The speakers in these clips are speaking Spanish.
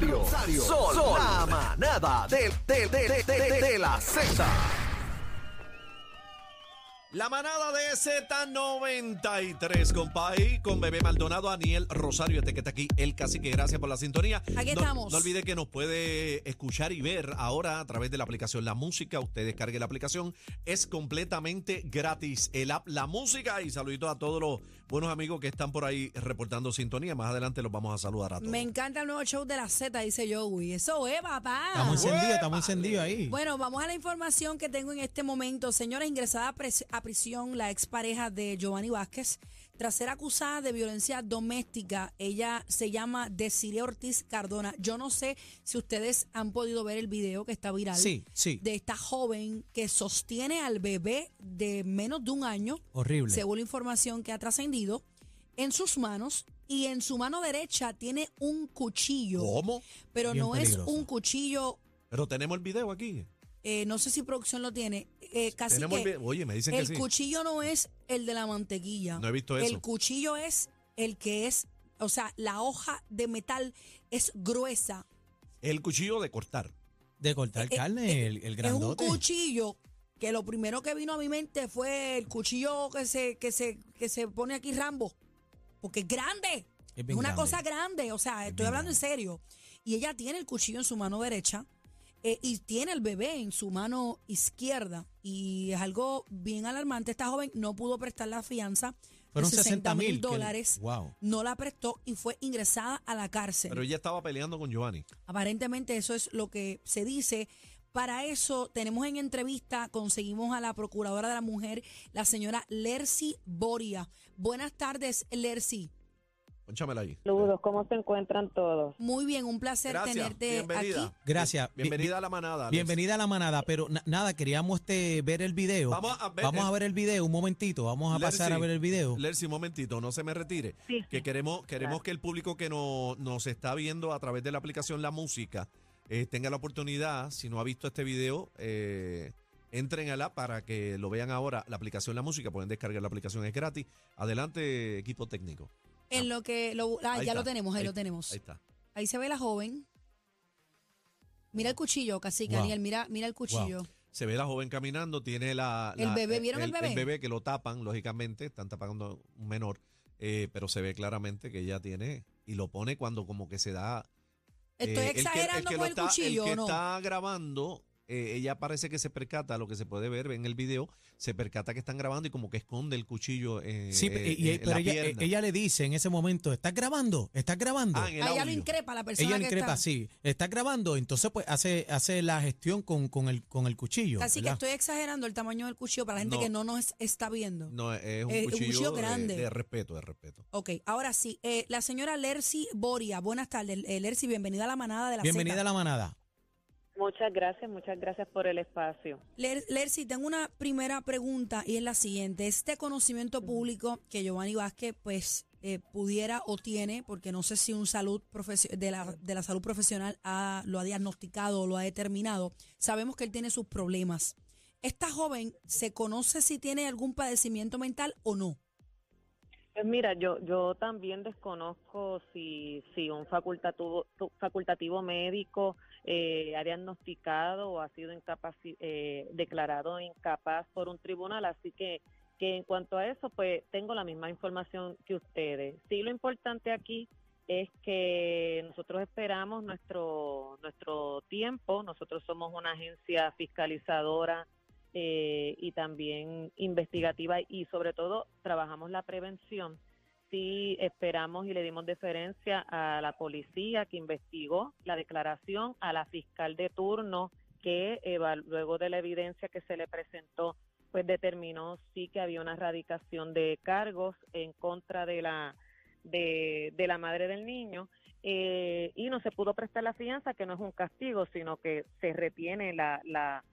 Rosario, Sol, la manada de, de, de- de la Z. La manada de Z93, compay, con Bebé Maldonado, Aniel Rosario, este que está aquí, el cacique. Gracias por la sintonía. Aquí no, estamos. No olvide que nos puede escuchar y ver ahora a través de la aplicación La Música. Usted descargue la aplicación, es completamente gratis. El app La Música y saluditos a todos los buenos amigos que están por ahí reportando sintonía. Más adelante los vamos a saludar a todos. Me encanta el nuevo show de la Z, dice Joey. Eso es, papá. Estamos encendidos, estamos encendidos ahí. Bueno, vamos a la información que tengo en este momento. Señora ingresada a prisión la expareja de Giovanni Vázquez tras ser acusada de violencia doméstica. Ella se llama Desiree Ortiz Cardona. Yo no sé si ustedes han podido ver el video que está viral. Sí, sí. De esta joven que sostiene al bebé de menos de un año. Horrible. Según la información que ha trascendido, en sus manos y en su mano derecha tiene un cuchillo. ¿Cómo? Pero Bien no peligroso. es un cuchillo Pero tenemos el video aquí. Eh, no sé si producción lo tiene, eh, casi Tenemos el que. Oye, me dicen que el sí. cuchillo no es el de la mantequilla. No he visto El eso. cuchillo es el que es, o sea, la hoja de metal es gruesa. El cuchillo de cortar. De cortar Eh, carne, el, el grandote. Es un cuchillo que lo primero que vino a mi mente fue el cuchillo que se, que se, que se pone aquí Rambo. Porque es grande. Es bien una grande. cosa grande. O sea, estoy bien hablando en serio. Y ella tiene el cuchillo en su mano derecha. Eh, y tiene el bebé en su mano izquierda. Y es algo bien alarmante. Esta joven no pudo prestar la fianza. Fueron de 60 mil dólares. Wow. No la prestó y fue ingresada a la cárcel. Pero ella estaba peleando con Giovanni. Aparentemente eso es lo que se dice. Para eso tenemos en entrevista, conseguimos a la procuradora de la mujer, la señora Lercy Boria. Buenas tardes, Lercy. Pónchamela ahí. Saludos, ¿cómo se encuentran todos? Muy bien, un placer Gracias. tenerte Bienvenida. aquí. Gracias. Bien- Bienvenida a la manada. Alex. Bienvenida a la manada, pero na- nada, queríamos este, ver el video. Vamos a ver Vamos el- a ver el video, un momentito, vamos a Lercy, pasar a ver el video. Lercy, un momentito, no se me retire. Sí. Que queremos, queremos que el público que no- nos está viendo a través de la aplicación La Música eh, tenga la oportunidad, si no ha visto este video, eh, entren a la para que lo vean ahora. La aplicación La Música, pueden descargar la aplicación, es gratis. Adelante, equipo técnico. En lo que lo, ah, Ahí ya está, lo tenemos, ahí, lo tenemos. Ahí Ahí. está. se ve la joven. Mira el cuchillo, casi Wow. Daniel, mira, mira el cuchillo. Se ve la joven caminando, tiene la... El la- bebé, ¿vieron el bebé? El bebé que lo tapan, lógicamente, están tapando un menor, eh, pero se ve claramente que ella tiene y lo pone cuando como que se da... Estoy eh, el que- exagerando que con el está- cuchillo, El que ¿o no? está grabando, eh, ella parece que se percata, lo que se puede ver en el video, se percata que están grabando y como que esconde el cuchillo eh, Sí, eh, y- en pero la ella, pierna. ella le dice en ese momento, ¿estás grabando? ¿Estás grabando? Ah, en el A ella lo increpa la persona ella que increpa, está. sí, ¿estás grabando? Entonces pues hace, hace la gestión con, con, el, con el cuchillo. Así que estoy exagerando el tamaño del cuchillo para la gente No. que no nos está viendo. No, es un Eh, un cuchillo, cuchillo de- grande. De, respeto, de respeto. Ok, ahora sí, eh, la señora Lercy Boria, buenas tardes. Eh, Lercy, bienvenida a la manada de la Bienvenida Zeta. a la manada. Muchas gracias, muchas gracias por el espacio. Ler- Lercy, tengo una primera pregunta y es la siguiente. Este conocimiento público que Giovanni Vázquez pues eh, pudiera o tiene, porque no sé si un salud de, la, de la salud profesional ha- lo ha diagnosticado o lo ha determinado, sabemos que él tiene sus problemas. ¿Esta joven se conoce si tiene algún padecimiento mental o no? Pues mira, yo yo también desconozco si si un facultativo facultativo médico eh, ha diagnosticado o ha sido incapaci- eh, declarado incapaz por un tribunal, así que que en cuanto a eso, pues tengo la misma información que ustedes. Sí, lo importante aquí es que nosotros esperamos nuestro nuestro tiempo. Nosotros somos una agencia fiscalizadora eh, y también investigativa y sobre todo trabajamos la prevención. Sí esperamos y le dimos deferencia a la policía que investigó la declaración, a la fiscal de turno que luego de la evidencia que se le presentó, pues determinó sí que había una erradicación de cargos en contra de la de, de la madre del niño eh, y no se pudo prestar la fianza, que no es un castigo, sino que se retiene la, la,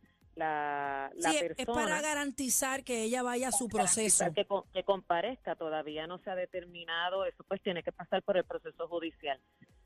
la, la sí, es- es persona. para garantizar que ella vaya a su proceso. Que, que comparezca todavía no se ha determinado, eso pues tiene que pasar por el proceso judicial.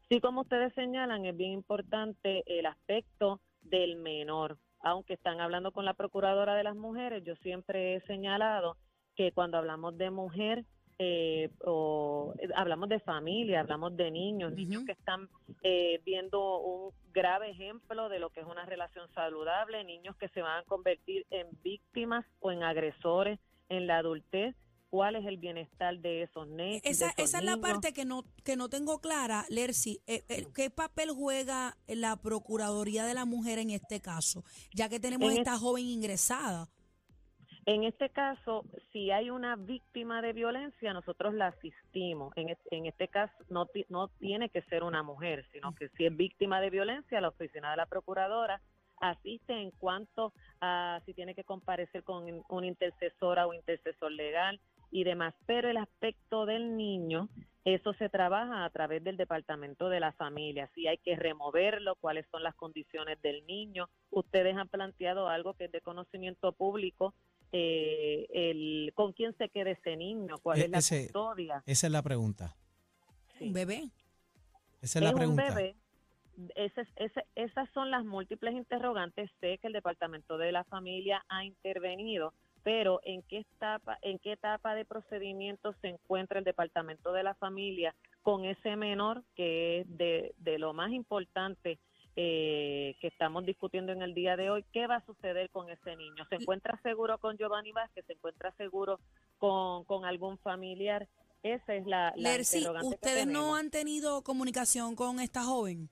Sí, como ustedes señalan, es bien importante el aspecto del menor. Aunque están hablando con la procuradora de las mujeres, yo siempre he señalado que cuando hablamos de mujer, eh, o eh, hablamos de familia, hablamos de niños, niños que están eh, viendo un grave ejemplo de lo que es una relación saludable, niños que se van a convertir en víctimas o en agresores en la adultez. ¿Cuál es el bienestar de esos, ne- Esa, de esos esa es la parte que no, que no tengo clara, Lercy. Eh, eh, ¿Qué papel juega la Procuraduría de la Mujer en este caso? Ya que tenemos En esta joven ingresada. En este caso, si hay una víctima de violencia, nosotros la asistimos. En, es- en este caso, no, no tiene que ser una mujer, sino que si es víctima de violencia, la oficina de la procuradora asiste en cuanto a si tiene que comparecer con una intercesora o intercesor legal y demás. Pero el aspecto del niño, eso se trabaja a través del departamento de la familia. Si hay que removerlo, cuáles son las condiciones del niño. Ustedes han planteado algo que es de conocimiento público eh, el con quién se queda ese niño, cuál E- es la ese- custodia. Esa es la pregunta. Sí. Un bebé. Esa es la un pregunta. bebé. Ese- ese- esas son las múltiples interrogantes. Sé que el departamento de la familia ha intervenido, pero ¿en qué etapa, en qué etapa de procedimiento se encuentra el departamento de la familia con ese menor que es de, de lo más importante eh, que estamos discutiendo en el día de hoy? ¿Qué va a suceder con ese niño? ¿Se encuentra seguro con Giovanni Vázquez? ¿Se encuentra seguro con, con algún familiar? Esa es la, la Lercy, interrogante que ¿ustedes no han tenido comunicación con esta joven?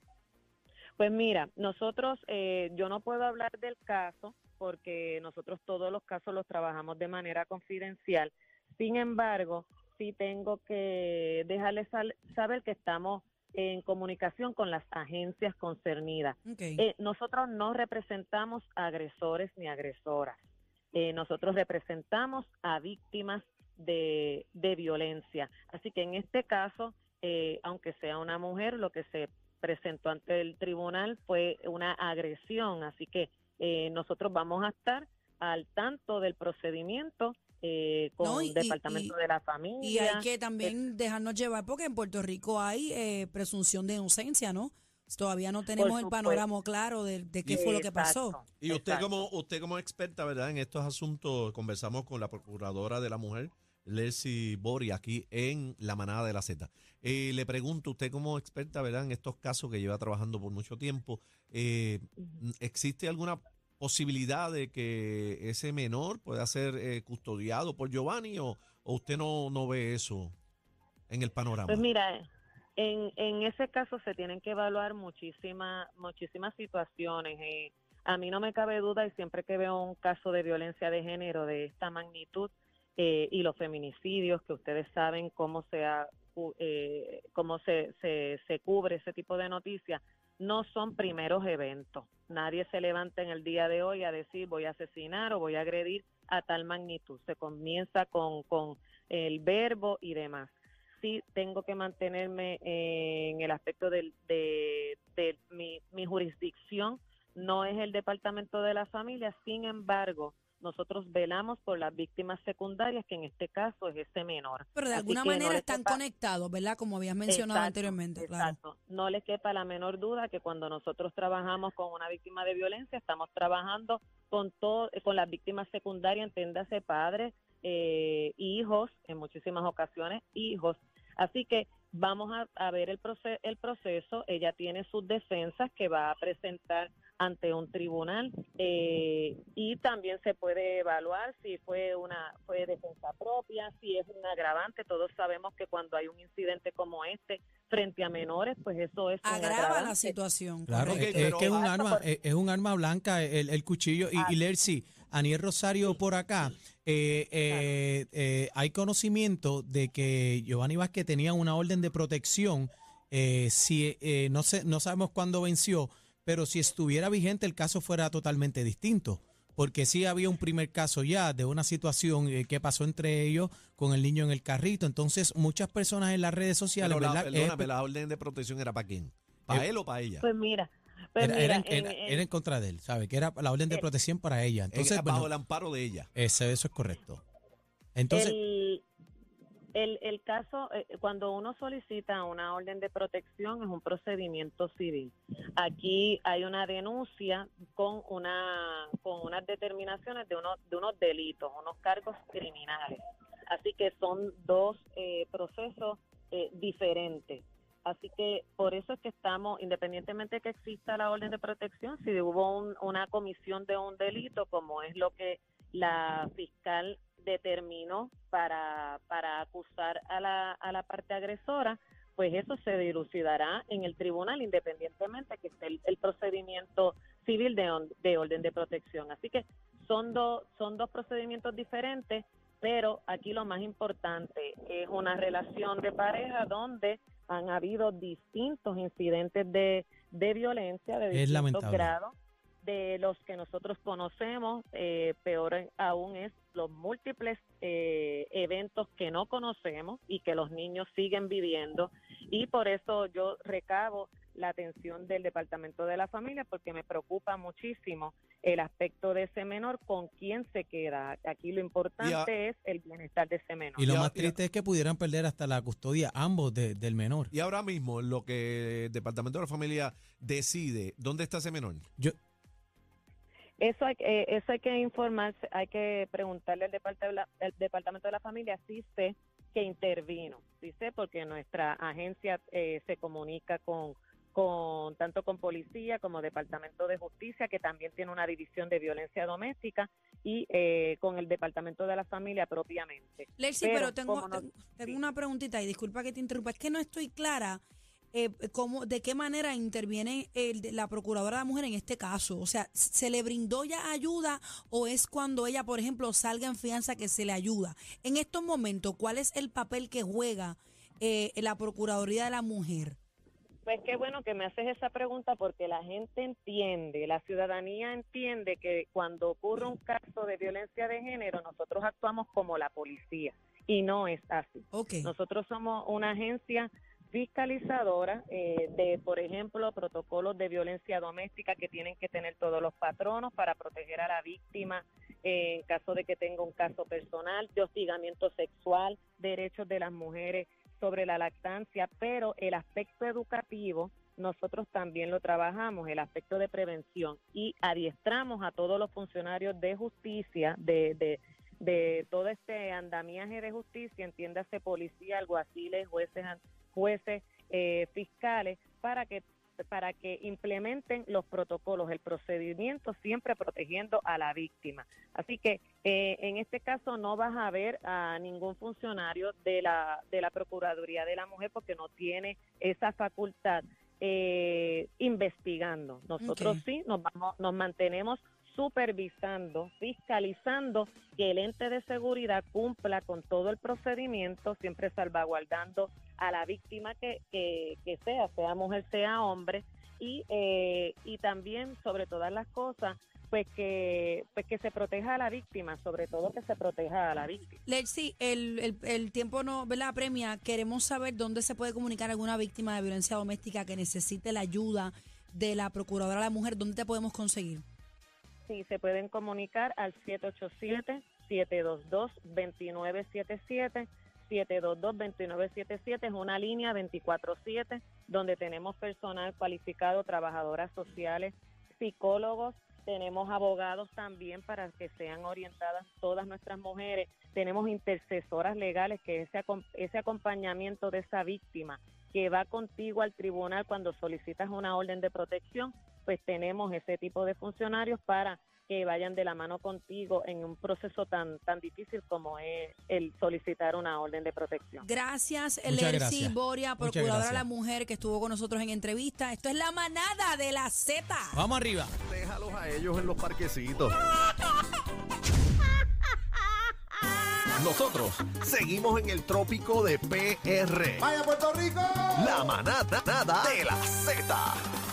Pues mira, nosotros, eh, yo no puedo hablar del caso porque nosotros todos los casos los trabajamos de manera confidencial. Sin embargo, sí tengo que dejarles saber que estamos en comunicación con las agencias concernidas. Eh, nosotros no representamos agresores ni agresoras. Eh, nosotros representamos a víctimas de, de violencia. Así que en este caso, eh, aunque sea una mujer, lo que se presentó ante el tribunal fue una agresión. Así que eh, nosotros vamos a estar al tanto del procedimiento eh, con No, y- el Departamento y- de la Familia. Y hay que también dejarnos llevar porque en Puerto Rico hay eh, presunción de inocencia, ¿no? Todavía no tenemos el panorama claro de, de qué fue lo que pasó. Y usted exacto. como usted como experta, ¿verdad? En estos asuntos conversamos con la procuradora de la mujer, Leslie Bori, aquí en la manada de la Z. Eh, le pregunto, usted como experta, ¿verdad? En estos casos que lleva trabajando por mucho tiempo, eh, ¿existe alguna posibilidad de que ese menor pueda ser eh, custodiado por Giovanni o, usted no, no ve eso en el panorama? Pues mira, en, en ese caso se tienen que evaluar muchísimas muchísimas situaciones. eh. a mí no me cabe duda y siempre que veo un caso de violencia de género de esta magnitud eh, y los feminicidios, que ustedes saben cómo se ha, eh, cómo se, se cubre ese tipo de noticias, no son primeros eventos. Nadie se levanta en el día de hoy a decir voy a asesinar o voy a agredir a tal magnitud. Se comienza con, con el verbo y demás sí tengo que mantenerme en el aspecto del- de, de mi, mi jurisdicción, no es el departamento de la familia, sin embargo, nosotros velamos por las víctimas secundarias, que en este caso es ese menor. Pero de Así alguna no manera están quepa- conectados, ¿verdad? Como habías mencionado Exacto, anteriormente, claro. Exacto. No le quepa la menor duda que cuando nosotros trabajamos con una víctima de violencia, estamos trabajando con todo, con las víctimas secundarias, entiéndase padres, eh, hijos, en muchísimas ocasiones hijos. Así que vamos a, a ver el, proce- el proceso. Ella tiene sus defensas que va a presentar ante un tribunal eh, y también se puede evaluar si fue una fue defensa propia, si es un agravante. Todos sabemos que cuando hay un incidente como este frente a menores, pues eso es un Agrava la situación. Claro, es, que es un arma, por- es, es un arma blanca el, el cuchillo. Y, y Ah. Lercy, Aniel Rosario por acá, eh, eh, eh, hay conocimiento de que Giovanni Vázquez tenía una orden de protección. eh, si eh, no sé, no sabemos cuándo venció, pero si estuviera vigente el caso fuera totalmente distinto. Porque sí había un primer caso ya de una situación eh, que pasó entre ellos con el niño en el carrito. Entonces, muchas personas en las redes sociales, Pero la, ¿verdad? Eh, perdóname, la orden de protección era para quién? ¿Para Eh, él o para ella? Pues mira, pues era, mira, era en, era- en- era en contra de él, ¿sabe? Que era la orden de Eh, protección para ella. En- Entonces, bajo bueno, el amparo de ella. ese- eso es correcto. Entonces, el, el, el caso, eh, cuando uno solicita una orden de protección es un procedimiento civil. Aquí hay una denuncia con una con unas determinaciones de unos de unos delitos, unos cargos criminales. Así que son dos eh, procesos eh, diferentes. Así que por eso es que estamos, independientemente de que exista la orden de protección, si hubo un- una comisión de un delito, como es lo que la fiscal determinó para, para acusar a la, a la parte agresora, pues eso se dilucidará en el tribunal, independientemente que esté el, el procedimiento civil de, on- de orden de protección. Así que son, dos son dos procedimientos diferentes, pero aquí lo más importante es una relación de pareja donde han habido distintos incidentes de, de violencia de distintos grados de los que nosotros conocemos, eh, peor aún es los múltiples eh, eventos que no conocemos y que los niños siguen viviendo. Y por eso yo recabo la atención del Departamento de la Familia porque me preocupa muchísimo el aspecto de ese menor, con quién se queda. Aquí lo importante es el bienestar de ese menor. Y lo más triste es que pudieran perder hasta la custodia ambos de- del menor. Y ahora mismo, lo que el Departamento de la Familia decide, ¿dónde está ese menor? Yo, Eso hay, que- eh, eso hay que informarse, hay que preguntarle al departamento, de la, al departamento de la familia si sé que intervino, si sé porque nuestra agencia eh, se comunica con, con tanto con policía como departamento de justicia que también tiene una división de violencia doméstica y eh, con el departamento de la familia propiamente. Lercy, Pero, pero, tengo, ¿cómo no? tengo- una preguntita y disculpa que te interrumpa. Es que no estoy clara eh, cómo, de qué manera interviene el, la procuradora de la mujer en este caso. O sea, ¿se le brindó ya ayuda o es cuando ella, por ejemplo, salga en fianza que se le ayuda? En estos momentos, ¿cuál es el papel que juega eh, la Procuraduría de la Mujer? Pues qué bueno que me haces esa pregunta porque la gente entiende, la ciudadanía entiende que cuando ocurre un caso de violencia de género, nosotros actuamos como la policía y no es así. Ok. Nosotros somos una agencia fiscalizadora eh, de, por ejemplo, protocolos de violencia doméstica que tienen que tener todos los patronos para proteger a la víctima eh, en caso de que tenga un caso personal, de hostigamiento sexual, derechos de las mujeres sobre la lactancia, pero el aspecto educativo nosotros también lo trabajamos, el aspecto de prevención. Y adiestramos a todos los funcionarios de justicia, de, de, de todo este andamiaje de justicia, entiéndase policía, alguaciles, jueces, jueces, eh, fiscales, para que para que implementen los protocolos, el procedimiento, siempre protegiendo a la víctima. Así que eh, en este caso no vas a ver a ningún funcionario de la, de la Procuraduría de la Mujer porque no tiene esa facultad eh, investigando. Nosotros sí nos, vamos, nos mantenemos supervisando, fiscalizando que el ente de seguridad cumpla con todo el procedimiento, siempre salvaguardando a la víctima que, que, que sea, sea mujer, sea hombre, y, eh, y también, sobre todas las cosas, pues que, pues que se proteja a la víctima, sobre todo que se proteja a la víctima. Lercy, el, el, el tiempo no ¿verdad? apremia. Queremos saber dónde se puede comunicar alguna víctima de violencia doméstica que necesite la ayuda de la Procuradora de la Mujer. ¿Dónde te podemos conseguir? Sí, se pueden comunicar al 787-722-2977. 722-2977 es una línea 24-7 donde tenemos personal cualificado, trabajadoras sociales, psicólogos, tenemos abogados también para que sean orientadas todas nuestras mujeres, tenemos intercesoras legales que ese, ese acompañamiento de esa víctima que va contigo al tribunal cuando solicitas una orden de protección, pues tenemos ese tipo de funcionarios para que vayan de la mano contigo en un proceso tan tan difícil como es el solicitar una orden de protección. Gracias, Lercy. Boria, Procuradora de la Mujer, que estuvo con nosotros en entrevista. Esto es la manada de la Z. vamos arriba. Déjalos a ellos en los parquecitos. Nosotros seguimos en el trópico de PR. ¡Vaya Puerto Rico! La manada nada de la Z.